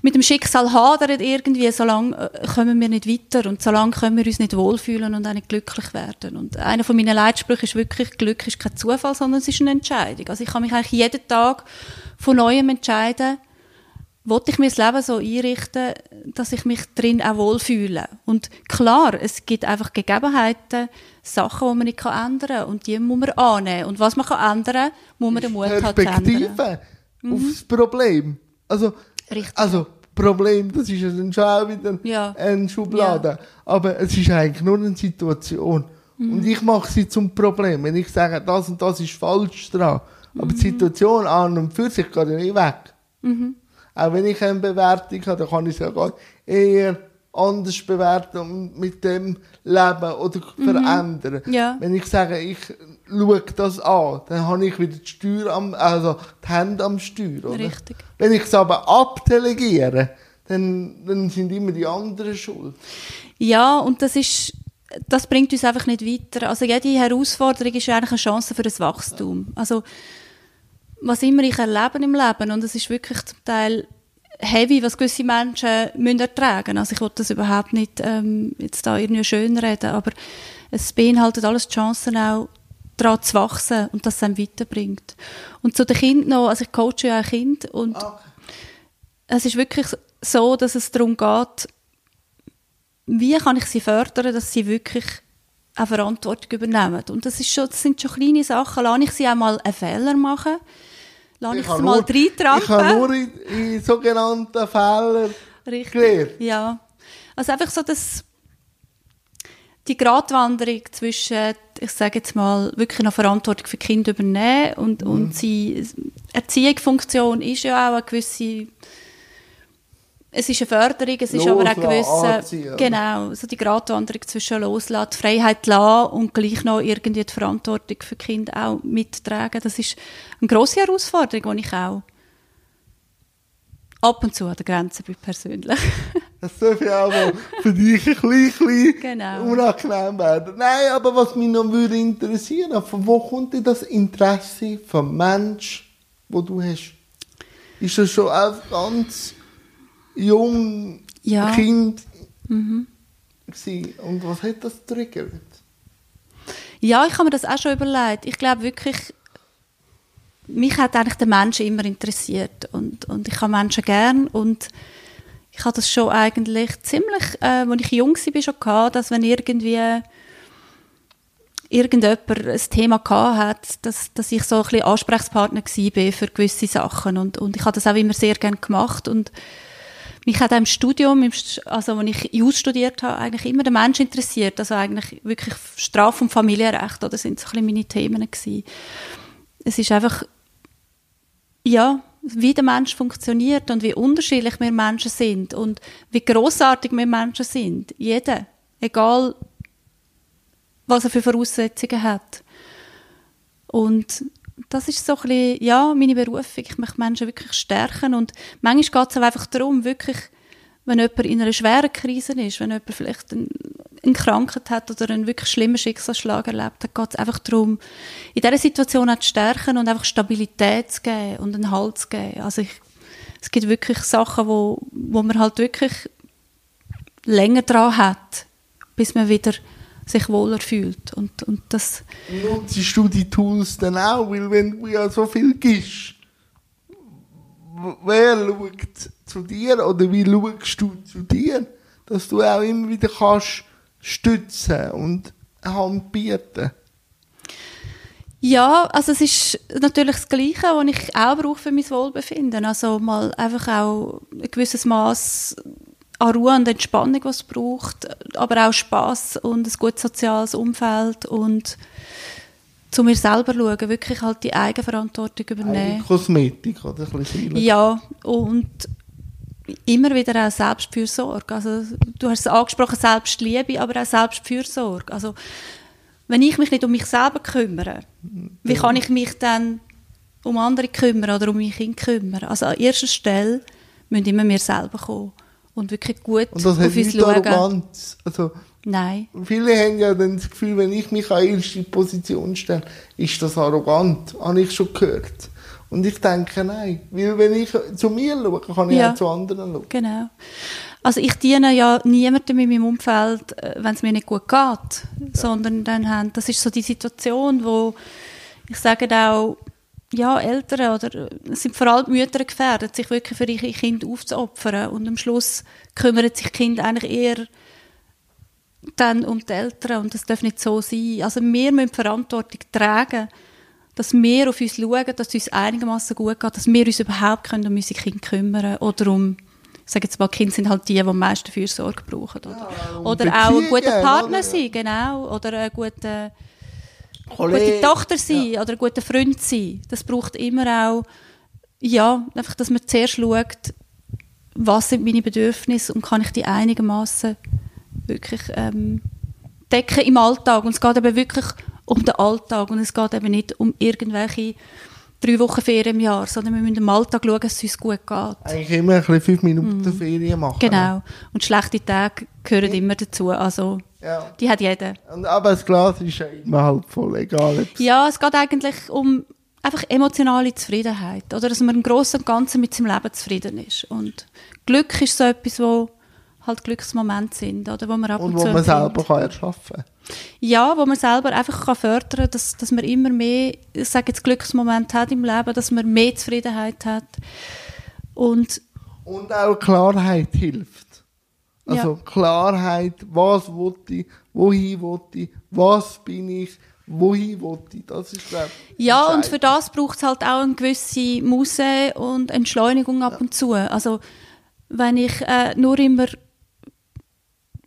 mit dem Schicksal hadern irgendwie, solange äh, kommen wir nicht weiter und solange können wir uns nicht wohlfühlen und auch nicht glücklich werden. Und einer von meinen Leitsprüchen ist wirklich, Glück ist kein Zufall, sondern es ist eine Entscheidung. Also ich kann mich eigentlich jeden Tag von Neuem entscheiden, wollte ich mir das Leben so einrichten, dass ich mich drin auch wohlfühle. Und klar, es gibt einfach Gegebenheiten, Sachen, die man nicht ändern kann und die muss man annehmen. Und was man kann ändern, muss man den Mut halt ändern. Perspektive mhm. auf das Problem. Also, Richtig. also Problem, das ist ja dann schon wieder Ja. eine Schublade. Aber es ist eigentlich nur eine Situation. Mhm. Und ich mache sie zum Problem. Wenn ich sage, das und das ist falsch dran. Aber Mhm. die Situation an und für sich geht ja nicht weg. Auch wenn ich eine Bewertung habe, dann kann ich es ja gar eher anders bewerten und mit dem leben oder verändern. Mhm. Ja. Wenn ich sage, ich schaue das an, dann habe ich wieder die Steuer am, also die Hände am Steuer, oder? Richtig. Wenn ich es aber abdelegiere, dann, dann sind immer die anderen schuld. Ja, und das ist, das bringt uns einfach nicht weiter. Also jede Herausforderung ist eigentlich eine Chance für ein Wachstum. Also was immer ich erlebe im Leben, und es ist wirklich zum Teil heavy, was gewisse Menschen müssen ertragen. Also ich will das überhaupt nicht ähm, jetzt da irgendwie schön reden, aber es beinhaltet alles die Chancen auch, daran zu wachsen und dass es einem weiterbringt. Und zu den Kindern noch, also ich coache ja auch Kinder und es ist wirklich so, dass es darum geht, wie kann ich sie fördern, dass sie wirklich auch Verantwortung übernehmen. Und das, ist schon, das sind schon kleine Sachen. Lass ich sie auch mal einen Fehler machen? Lass ich, sie mal nur- Ich habe reintrappen? nur in, in sogenannten Fehlern Richtig. gelernt. Ja. Also einfach so, dass die Gratwanderung zwischen, ich sage jetzt mal, wirklich noch Verantwortung für die Kinder übernehmen und, Mhm. und sie, Erziehungsfunktion ist ja auch eine gewisse, es ist eine Förderung, es ist aber auch eine Loslassen, gewisse, anziehen, genau, so die Gratwanderung zwischen loslassen, die Freiheit lassen und gleich noch irgendwie die Verantwortung für Kinder auch mittragen. Das ist eine grosse Herausforderung, die ich auch ab und zu an der Grenze bin persönlich. Das darf ja auch mal für dich ein bisschen, bisschen Genau. unangenehm werden. Nein, aber was mich noch würde interessieren, von wo kommt denn das Interesse vom Mensch, wo du hast? Ist das schon auch ganz jung, Ja. Kind gewesen? Und was hat das triggert? Ja, ich habe mir das auch schon überlegt. Ich glaube wirklich, mich hat eigentlich der Mensch immer interessiert und, und ich habe Menschen gern und ich habe das schon eigentlich ziemlich, äh, als ich jung war, schon gehabt, dass wenn irgendwie irgendjemand ein Thema gehabt hat, dass, dass ich so ein bisschen Ansprechpartner war für gewisse Sachen und, und ich habe das auch immer sehr gern gemacht und mich hat im Studium, also als ich Jus studiert habe, eigentlich immer der Mensch interessiert. Also eigentlich wirklich Straf- und Familienrecht, oder sind so ein bisschen meine Themen gewesen. Es ist einfach, ja, wie der Mensch funktioniert und wie unterschiedlich wir Menschen sind und wie großartig wir Menschen sind. Jeder, egal was er für Voraussetzungen hat. Und das ist so ein bisschen, ja, meine Berufung. Ich möchte Menschen wirklich stärken und manchmal geht es einfach darum, wirklich, wenn jemand in einer schweren Krise ist, wenn jemand vielleicht einen, eine Krankheit hat oder einen wirklich schlimmen Schicksalsschlag erlebt, dann geht es einfach darum, in dieser Situation auch zu stärken und einfach Stabilität zu geben und einen Halt zu geben. Also ich, es gibt wirklich Sachen, wo, wo man halt wirklich länger dran hat, bis man wieder sich wohler fühlt. Und, und das, Nutzt du die Tools dann auch? Weil wenn du ja so viel gibst, wer schaut zu dir oder wie schaust du zu dir, dass du auch immer wieder kannst stützen und Hand bieten? Ja, also es ist natürlich das Gleiche, was ich auch brauche für mein Wohlbefinden. Also mal einfach auch ein gewisses Maß an Ruhe und Entspannung, was es braucht, aber auch Spaß und ein gutes soziales Umfeld und zu mir selber schauen, wirklich halt die Eigenverantwortung übernehmen. Eine Kosmetik oder ein bisschen Seele. Ja, und immer wieder auch Selbstfürsorge. Also, du hast es angesprochen, Selbstliebe, aber auch Selbstfürsorge. Also, wenn ich mich nicht um mich selber kümmere, wie kann ich mich dann um andere kümmern oder um mich Kind kümmern? Also, an erster Stelle müssen immer wir selber kommen und wirklich gut Und das auf uns schauen. Arroganz. Also, Nein. viele haben ja dann das Gefühl, wenn ich mich an erste Position stelle, ist das arrogant. Habe ich schon gehört. Und ich denke, nein. Weil wenn ich zu mir schaue, kann ich Ja. auch zu anderen schauen. Genau. Also ich diene ja niemandem in meinem Umfeld, äh, wenn es mir nicht gut geht, sondern dann haben, das ist so die Situation, wo ich sage auch, ja, Eltern oder äh, es sind vor allem Mütter gefährdet, sich wirklich für ihre Kinder aufzuopfern und am Schluss kümmern sich Kinder eigentlich eher dann um die Eltern und das darf nicht so sein. Also wir müssen Verantwortung tragen, dass wir auf uns schauen, dass es uns einigermaßen gut geht, dass wir uns überhaupt können um unsere Kinder kümmern oder um ich sage jetzt mal, Kinder sind halt die, die am meisten Fürsorge brauchen. Oder, ja, oder auch ein guter Partner oder? sein, genau. Oder ein guter, gute Tochter sein ja. oder ein guter Freund sein. Das braucht immer auch, ja, einfach, dass man zuerst schaut, was sind meine Bedürfnisse und kann ich die einigermaßen wirklich ähm, decken im Alltag. Und es geht eben wirklich um den Alltag und es geht eben nicht um irgendwelche drei Wochen Ferien im Jahr, sondern wir müssen im Alltag schauen, dass es uns gut geht. Eigentlich immer ein bisschen fünf Minuten mm. Ferien machen. Genau. Und schlechte Tage gehören immer dazu. Also, ja. die hat jeder. Und, aber das Glas ist ja immer halb voll, egal. Ja, es geht eigentlich um einfach emotionale Zufriedenheit. Oder dass man im Großen und Ganzen mit seinem Leben zufrieden ist. Und Glück ist so etwas, wo halt Glücksmomente sind, oder? Wo man ab und, und wo man selber kann erschaffen kann. Ja, wo man selber einfach kann fördern kann, dass, dass man immer mehr, ich sage jetzt, Glücksmomente hat im Leben, dass man mehr Zufriedenheit hat. Und, und auch Klarheit hilft. Also ja. Klarheit, was wollte ich, wohin wollte ich, was bin ich, wohin wollte ich, das ist glaube Ja, und für das braucht es halt auch eine gewisse Muse und Entschleunigung ab ja. und zu. Also wenn ich äh, nur immer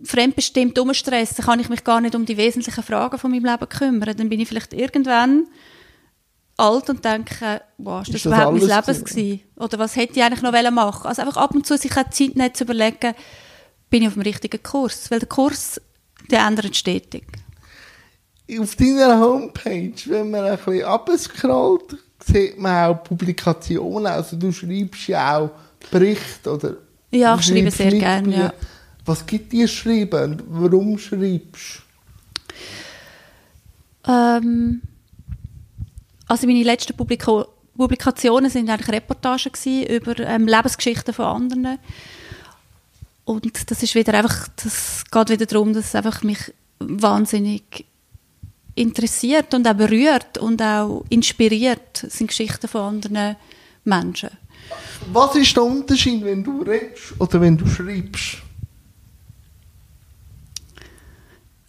fremdbestimmt umstressen, kann ich mich gar nicht um die wesentlichen Fragen von meinem Leben kümmern. Dann bin ich vielleicht irgendwann alt und denke, wow, ist das, ist das überhaupt mein Leben gewesen? Oder was hätte ich eigentlich noch machen Also einfach ab und zu sich auch Zeit nicht zu überlegen, bin ich auf dem richtigen Kurs? Weil der Kurs, der ändert stetig. Auf deiner Homepage, wenn man ein bisschen abscrollt, sieht man auch Publikationen. Also du schreibst ja auch Berichte oder... Ja, ich schreibe sehr gerne, ja. Was gibt dir Schreiben? Warum schreibst? Ähm, also meine letzten Publika Publikationen sind eigentlich Reportagen über ähm, Lebensgeschichten von anderen. Und das ist wieder einfach, das geht wieder darum, dass es einfach mich wahnsinnig interessiert und auch berührt und auch inspiriert, das sind Geschichten von anderen Menschen. Was ist der Unterschied, wenn du redest oder wenn du schreibst?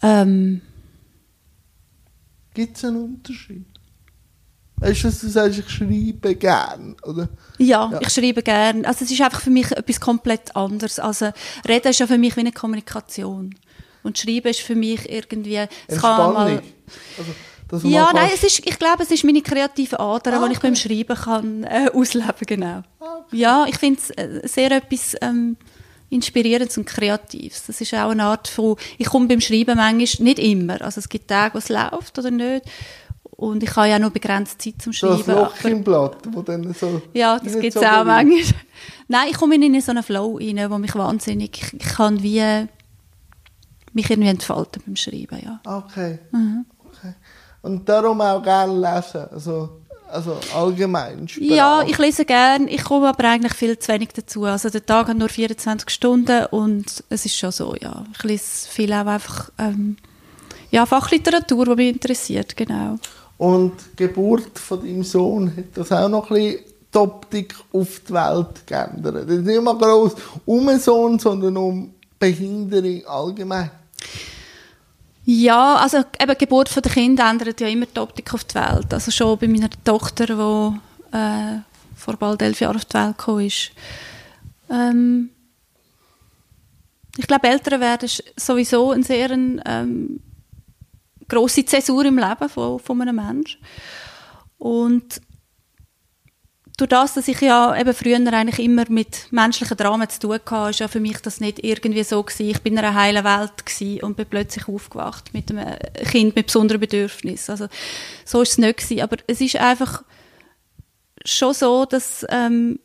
Ähm, Gibt es einen Unterschied? Weißt du, du sagst, ich schreibe gern, oder? Ja, ja, ich schreibe gern. Also es ist einfach für mich etwas komplett anderes. Also Reden ist ja für mich wie eine Kommunikation. Und Schreiben ist für mich irgendwie... Es kann mal, also, ja, nein, es ist, ich glaube, es ist meine kreative Ader, ah, die ich beim Schreiben kann äh, ausleben, genau. Ah, okay. Ja, ich finde es äh, sehr etwas... Ähm, Inspirierendes und Kreatives. Das ist auch eine Art von, ich komme beim Schreiben manchmal, nicht immer, also es gibt Tage, wo es läuft oder nicht. Und ich habe ja nur begrenzte Zeit zum Schreiben. Ein Loch im Blatt, wo dann so... Ja, das gibt es so auch manchmal. Nein, ich komme in so einen Flow rein, wo mich wahnsinnig, ich, ich kann wie mich irgendwie entfalten beim Schreiben, ja. Okay. Mhm. okay. Und darum auch gerne lesen, also also allgemein? Sprache. Ja, ich lese gern. Ich komme aber eigentlich viel zu wenig dazu. Also der Tag hat nur 24 Stunden und es ist schon so, ja. Ich lese viel auch einfach ähm, ja, Fachliteratur, die mich interessiert, genau. Und die Geburt von deinem Sohn, hat das auch noch ein bisschen die Optik auf die Welt geändert? Es ist nicht immer groß um einen Sohn, sondern um Behinderung allgemein. Ja, also eben die Geburt der Kinder ändert ja immer die Optik auf die Welt. Also schon bei meiner Tochter, die äh, vor bald elf Jahren auf die Welt gekommen ist. Ähm, ich glaube, Eltern werden sowieso eine sehr ähm, grosse Zäsur im Leben von, von einem Menschen. Und durch das, dass ich ja eben früher eigentlich immer mit menschlichen Dramen zu tun hatte, ist ja für mich das nicht irgendwie so gewesen. Ich bin in einer heilen Welt und bin plötzlich aufgewacht mit einem Kind mit besonderen Bedürfnissen. Also so ist es nicht gewesen. Aber es ist einfach schon so, dass ähm,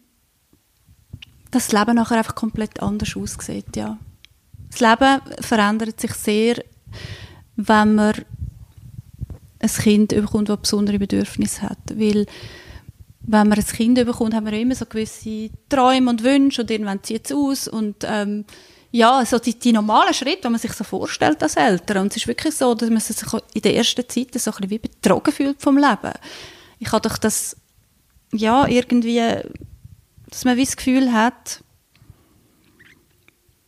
das Leben nachher einfach komplett anders aussieht, ja. Das Leben verändert sich sehr, wenn man ein Kind bekommt, das besondere Bedürfnisse hat, weil wenn man ein Kind bekommt, haben wir immer so gewisse Träume und Wünsche und irgendwann zieht es aus und ähm, ja, so die, die normalen Schritte, die man sich so vorstellt als Eltern. Und es ist wirklich so, dass man sich in der ersten Zeit so ein wie betrogen fühlt vom Leben. Ich habe doch das, ja, irgendwie, dass man wie das Gefühl hat,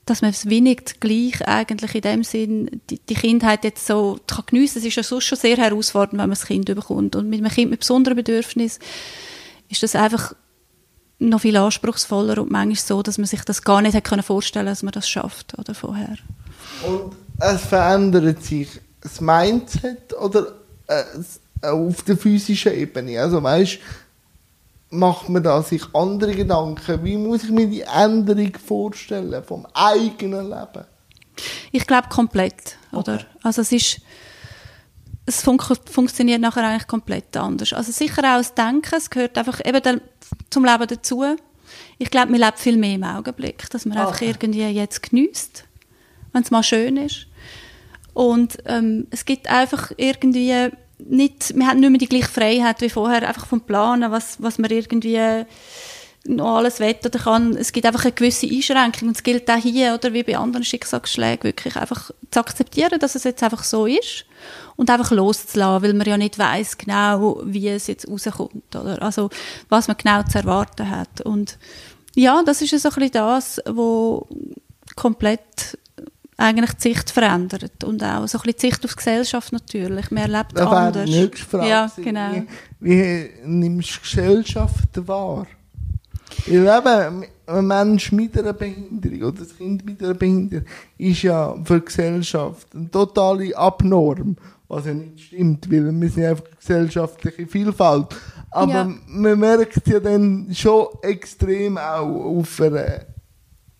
dass man es wenig gleich eigentlich in dem Sinn, die, die Kindheit jetzt so kann. Es ist ja sonst schon sehr herausfordernd, wenn man das Kind bekommt. Und mit einem Kind mit besonderen Bedürfnissen ist das einfach noch viel anspruchsvoller und manchmal so, dass man sich das gar nicht hätte vorstellen dass man das schafft oder vorher. Und es verändert sich das Mindset oder äh, auf der physischen Ebene. Also weißt, macht man da sich andere Gedanken? Wie muss ich mir die Änderung vorstellen vom eigenen Leben? Ich glaube komplett, oder? Okay. Also es ist es fun funktioniert nachher eigentlich komplett anders. Also sicher auch das Denken, es gehört einfach eben zum Leben dazu. Ich glaube, man lebt viel mehr im Augenblick, dass man okay. einfach irgendwie jetzt genießt, wenn es mal schön ist. Und ähm, es gibt einfach irgendwie nicht, wir haben nicht mehr die gleiche Freiheit wie vorher, einfach vom Planen, was, was man irgendwie noch alles will oder kann. Es gibt einfach eine gewisse Einschränkung und es gilt auch hier, oder wie bei anderen Schicksalsschlägen, wirklich einfach zu akzeptieren, dass es jetzt einfach so ist und einfach loszulassen, weil man ja nicht weiß genau, wie es jetzt rauskommt, oder? Also, was man genau zu erwarten hat. Und ja, das ist so ein bisschen das, was komplett eigentlich die Sicht verändert und auch so ein bisschen die Sicht auf die Gesellschaft natürlich. Man erlebt das anders. Die Frage ja, genau. Wie, wie nimmst du die Gesellschaft wahr? Weil eben, ein Mensch mit einer Behinderung oder ein Kind mit einer Behinderung ist ja für die Gesellschaft eine totale Abnorm, was ja nicht stimmt, weil wir sind einfach gesellschaftliche Vielfalt. Aber ja. man merkt ja dann schon extrem auch auf einer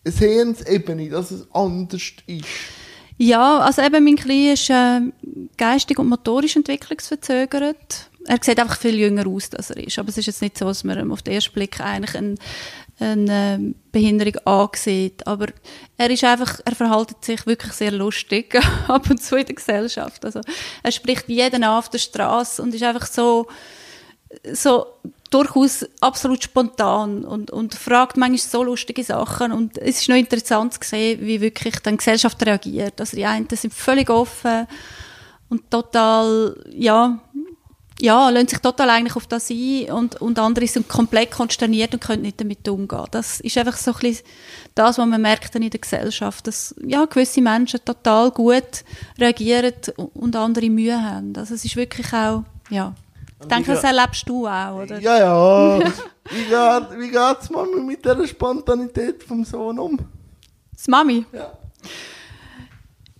Sehensebene, dass es anders ist. Ja, also eben mein Kleiner ist äh, geistig und motorisch entwicklungsverzögert. Er sieht einfach viel jünger aus, als er ist. Aber es ist jetzt nicht so, dass man auf den ersten Blick eigentlich eine, eine ähm, Behinderung ansieht. Aber er ist einfach, er verhält sich wirklich sehr lustig ab und zu in der Gesellschaft. Also er spricht jeden auf der Straße und ist einfach so, so durchaus absolut spontan und, und fragt manchmal so lustige Sachen und es ist noch interessant zu sehen, wie wirklich dann die Gesellschaft reagiert. Also die einen sind völlig offen und total, ja, ja, lassen sich total eigentlich auf das ein und, und andere sind komplett konsterniert und können nicht damit umgehen. Das ist einfach so ein bisschen das, was man merkt dann in der Gesellschaft, dass ja, gewisse Menschen total gut reagieren und andere Mühe haben. Also es ist wirklich auch, ja, ich denke, das erlebst du auch, oder? Ja, ja. wie geht wie geht's Mami mit der Spontanität vom Sohn um? Das Mami? Ja.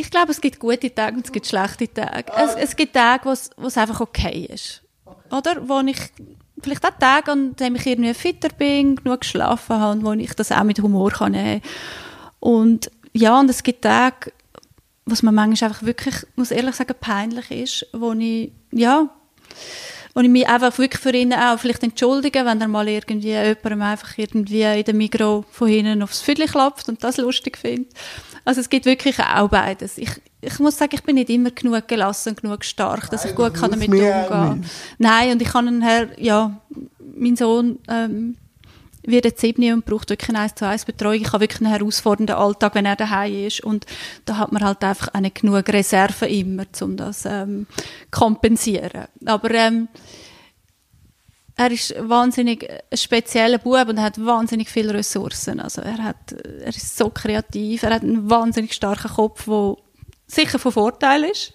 Ich glaube, es gibt gute Tage und es gibt schlechte Tage. Es, es gibt Tage, wo es einfach okay ist. Oder? Wo ich vielleicht auch Tage, an denen ich irgendwie fitter bin, genug geschlafen habe und wo ich das auch mit Humor kann nehmen kann. Und ja, und es gibt Tage, was man manchmal einfach wirklich, muss ehrlich sagen, peinlich ist, wo ich, ja, und ich mich einfach wirklich für ihn auch vielleicht entschuldigen, wenn er mal irgendwie jemandem einfach irgendwie in der Mikro von hinten aufs Viertel klappt und das lustig findet. Also es gibt wirklich auch beides. Ich, ich muss sagen, ich bin nicht immer genug gelassen, genug stark, dass Nein, ich gut kann damit umgehen. Nein, und ich kann nachher, ja, mein Sohn ähm, wird jetzt sieben und braucht wirklich eine 1 zu 1 Betreuung. Ich habe wirklich einen herausfordernden Alltag, wenn er daheim ist. Und da hat man halt einfach auch nicht genug Reserven immer, um das ähm, kompensieren. Aber ähm, er ist wahnsinnig ein spezieller Bub und hat wahnsinnig viele Ressourcen. Also er, hat, er ist so kreativ, er hat einen wahnsinnig starken Kopf, der sicher von Vorteil ist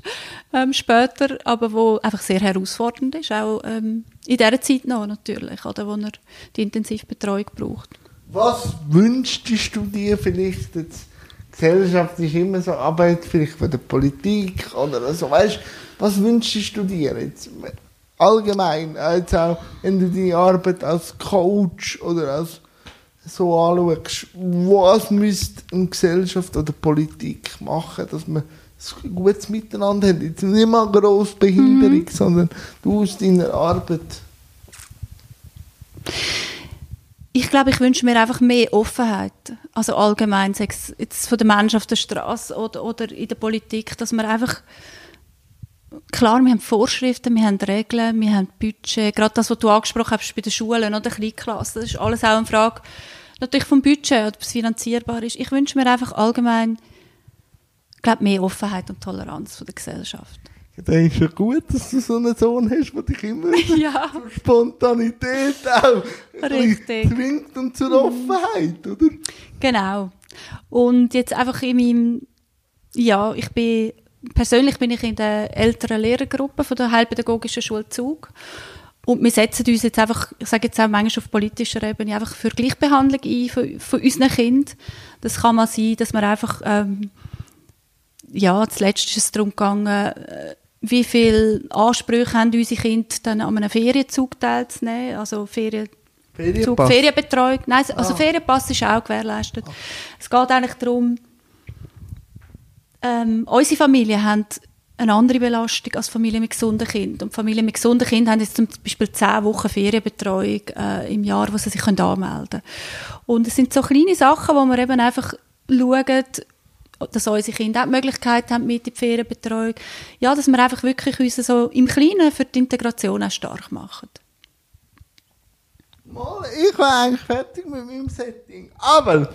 ähm, später, aber wo einfach sehr herausfordernd ist, auch ähm, in dieser Zeit noch natürlich, oder, wo er die Intensivbetreuung braucht. Was wünschst du dir vielleicht jetzt? Gesellschaft ist immer so Arbeit vielleicht von der Politik oder so, weißt was wünschst du dir jetzt? Allgemein, als auch wenn du deine Arbeit als Coach oder als so anschaust, was müsste eine Gesellschaft oder Politik machen, dass man ein gutes Miteinander haben. Jetzt nicht mal eine grosse Behinderung, mhm. sondern du aus deiner Arbeit. Ich glaube, ich wünsche mir einfach mehr Offenheit. Also allgemein, sei es jetzt von den Menschen auf der Straße oder, oder in der Politik, dass man einfach klar, wir haben Vorschriften, wir haben Regeln, wir haben Budget. Gerade das, was du angesprochen hast bei den Schulen oder Kleinklassen, das ist alles auch eine Frage natürlich vom Budget, ob es finanzierbar ist. Ich wünsche mir einfach allgemein glaube, mehr Offenheit und Toleranz von der Gesellschaft. Ich denke schon gut, dass du so einen Sohn hast, der dich immer ja. zur Spontanität auch Richtig. zwingt und zur Offenheit, oder? Genau. Und jetzt einfach in meinem, ja, ich bin, persönlich bin ich in der älteren Lehrergruppe von der Heilpädagogischen Schule Zug. Und wir setzen uns jetzt einfach, ich sage jetzt auch manchmal auf politischer Ebene, einfach für Gleichbehandlung ein von, von unseren Kindern. Das kann mal sein, dass man einfach, ähm, ja, zuletzt ist es darum gegangen, äh, wie viele Ansprüche haben unsere Kinder dann an einem Ferienzug teilzunehmen, also Ferien Zug, Ferienbetreuung. Nein, also ah. Ferienpass ist auch gewährleistet. Ah. Es geht eigentlich darum, ähm, unsere Familien haben eine andere Belastung als Familien mit gesunden Kindern. Und Familien mit gesunden Kindern haben jetzt zum Beispiel zehn Wochen Ferienbetreuung äh, im Jahr, wo sie sich anmelden können. Und es sind so kleine Sachen, wo wir eben einfach schauen, dass unsere Kinder auch die Möglichkeit haben mit in die Ferienbetreuung. Ja, dass wir einfach wirklich uns so im Kleinen für die Integration auch stark machen. Mal, ich war eigentlich fertig mit meinem Setting. Aber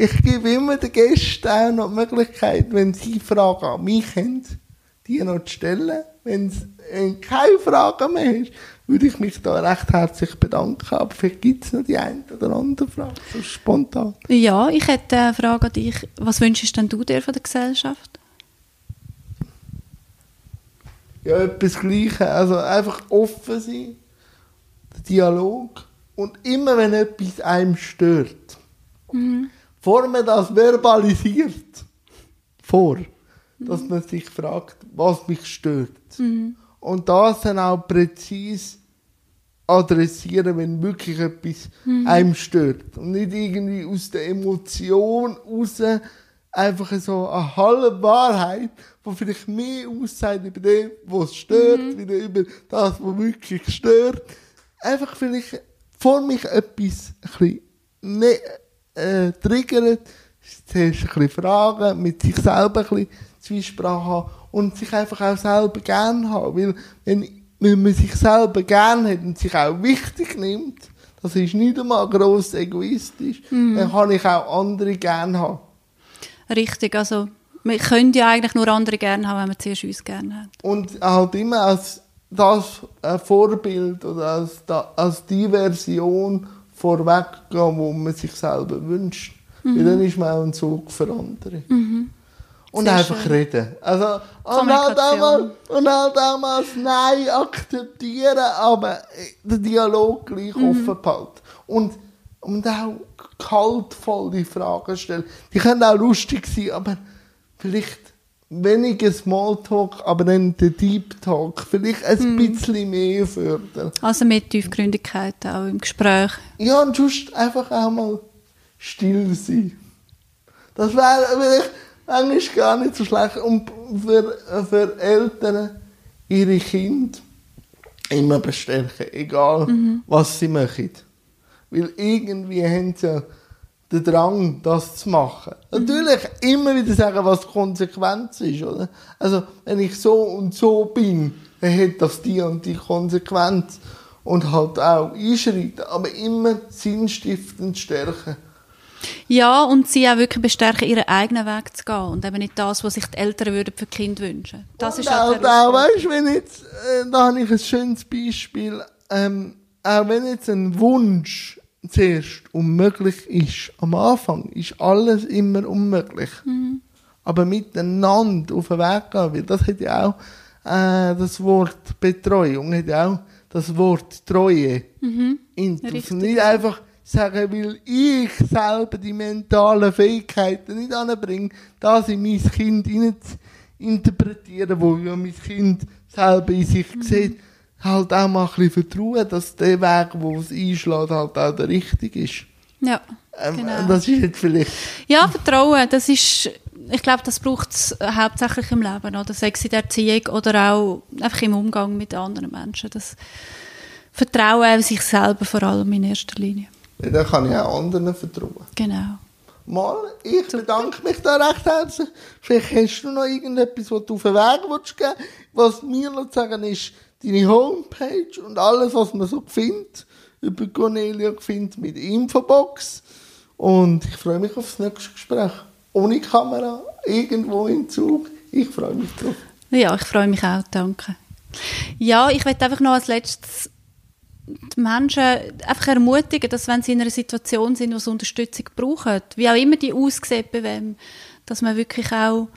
ich gebe immer den Gästen auch noch die Möglichkeit, wenn sie Fragen an mich haben, die noch zu stellen. Wenn es keine Fragen mehr ist, würde ich mich da recht herzlich bedanken. Aber vielleicht gibt es noch die eine oder andere Frage, so spontan. Ja, ich hätte eine Frage an dich. Was wünschst denn du dir von der Gesellschaft? Ja, etwas Gleiches. Also einfach offen sein, der Dialog. Und immer wenn etwas einem stört, mhm. Bevor man das verbalisiert, vor, dass man sich fragt, was mich stört. Mhm. Und das dann auch präzise adressieren, wenn wirklich etwas mhm. einem stört. Und nicht irgendwie aus der Emotion raus einfach so eine halbe Wahrheit, die vielleicht mehr aussagt über dem, was stört, mhm. wieder über das, was wirklich stört. Einfach vielleicht vor mich etwas ein bisschen äh, triggert, zuerst ein bisschen fragen, mit sich selber ein bisschen Zwiesprache haben und sich einfach auch selber gern haben. Weil, wenn, wenn man sich selber gern hat und sich auch wichtig nimmt, das ist nicht einmal gross egoistisch, mhm. dann kann ich auch andere gern haben. Richtig, also wir können ja eigentlich nur andere gern haben, wenn wir zuerst uns gern haben. Und halt immer als das ein Vorbild oder als, als die Version vorweggehen, wo man sich selber wünscht. Mhm. Weil dann ist man auch ein Zug für andere. Mhm. Und Sehr einfach schön. reden. Also, und halt, einmal, und halt einmal das Nein akzeptieren, aber den Dialog gleich mhm. offen behalten. Und, und auch kaltvolle Fragen stellen. Die können auch lustig sein, aber vielleicht weniger Smalltalk, aber dann der Deep Talk. Vielleicht ein hm. bisschen mehr fördern. Also mit Tiefgründigkeit auch im Gespräch. Ja, und sonst einfach auch mal still sein. Das wäre vielleicht eigentlich gar nicht so schlecht. Und für, für Eltern ihre Kinder immer bestärken, egal mhm. was sie machen. Weil irgendwie haben sie ja den Drang, das zu machen. Mhm. Natürlich immer wieder sagen, was die Konsequenz ist, oder? Also, wenn ich so und so bin, dann hat das die und die Konsequenz. Und halt auch einschreiten, aber immer sinnstiftend stärken. Ja, und sie auch wirklich bestärken, ihren eigenen Weg zu gehen und eben nicht das, was sich die Eltern würden für Kinder wünschen. Das und ist auch, auch weißt, wenn jetzt, äh, da habe ich ein schönes Beispiel, ähm, auch wenn jetzt ein Wunsch zuerst unmöglich ist, am Anfang ist alles immer unmöglich. Mhm. Aber miteinander auf den Weg gehen, weil das hat ja auch äh, das Wort Betreuung, hat ja auch das Wort Treue. Mhm. Nicht einfach sagen, weil ich selber die mentalen Fähigkeiten nicht anbringe, das in mein Kind interpretieren, wo ja mein Kind selber in sich mhm. sieht, halt auch mal ein bisschen vertrauen, dass der Weg, wo es einschlägt, halt auch der richtige ist. Ja, ähm, genau. Das ist jetzt vielleicht... Ja, Vertrauen, das ist... Ich glaube, das braucht es hauptsächlich im Leben, oder sei es in der Erziehung oder auch einfach im Umgang mit anderen Menschen. Das Vertrauen sich selber vor allem in erster Linie. Ja, dann kann ich auch anderen vertrauen. Genau. Mal, ich bedanke mich da recht herzlich. Vielleicht hast du noch irgendetwas, was du auf den Weg willst geben Was mir noch zu sagen ist, deine Homepage und alles, was man so findet, über Cornelia findet mit Infobox. Und ich freue mich auf das nächste Gespräch. Ohne Kamera, irgendwo im Zug. Ich freue mich drauf. Ja, ich freue mich auch, danke. Ja, ich möchte einfach noch als letztes die Menschen einfach ermutigen, dass wenn sie in einer Situation sind, wo sie Unterstützung brauchen, wie auch immer die aussieht bei wem, dass man wirklich auch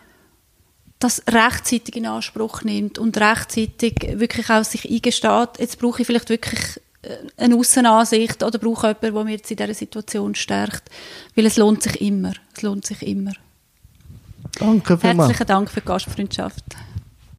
das rechtzeitig in Anspruch nimmt und rechtzeitig wirklich auch sich eingesteht, jetzt brauche ich vielleicht wirklich äh, eine Aussenansicht oder brauche jemanden, der mir jetzt in dieser Situation stärkt. Weil es lohnt sich immer. Es lohnt sich immer. Danke vielmals. Herzlichen Dank für die Gastfreundschaft.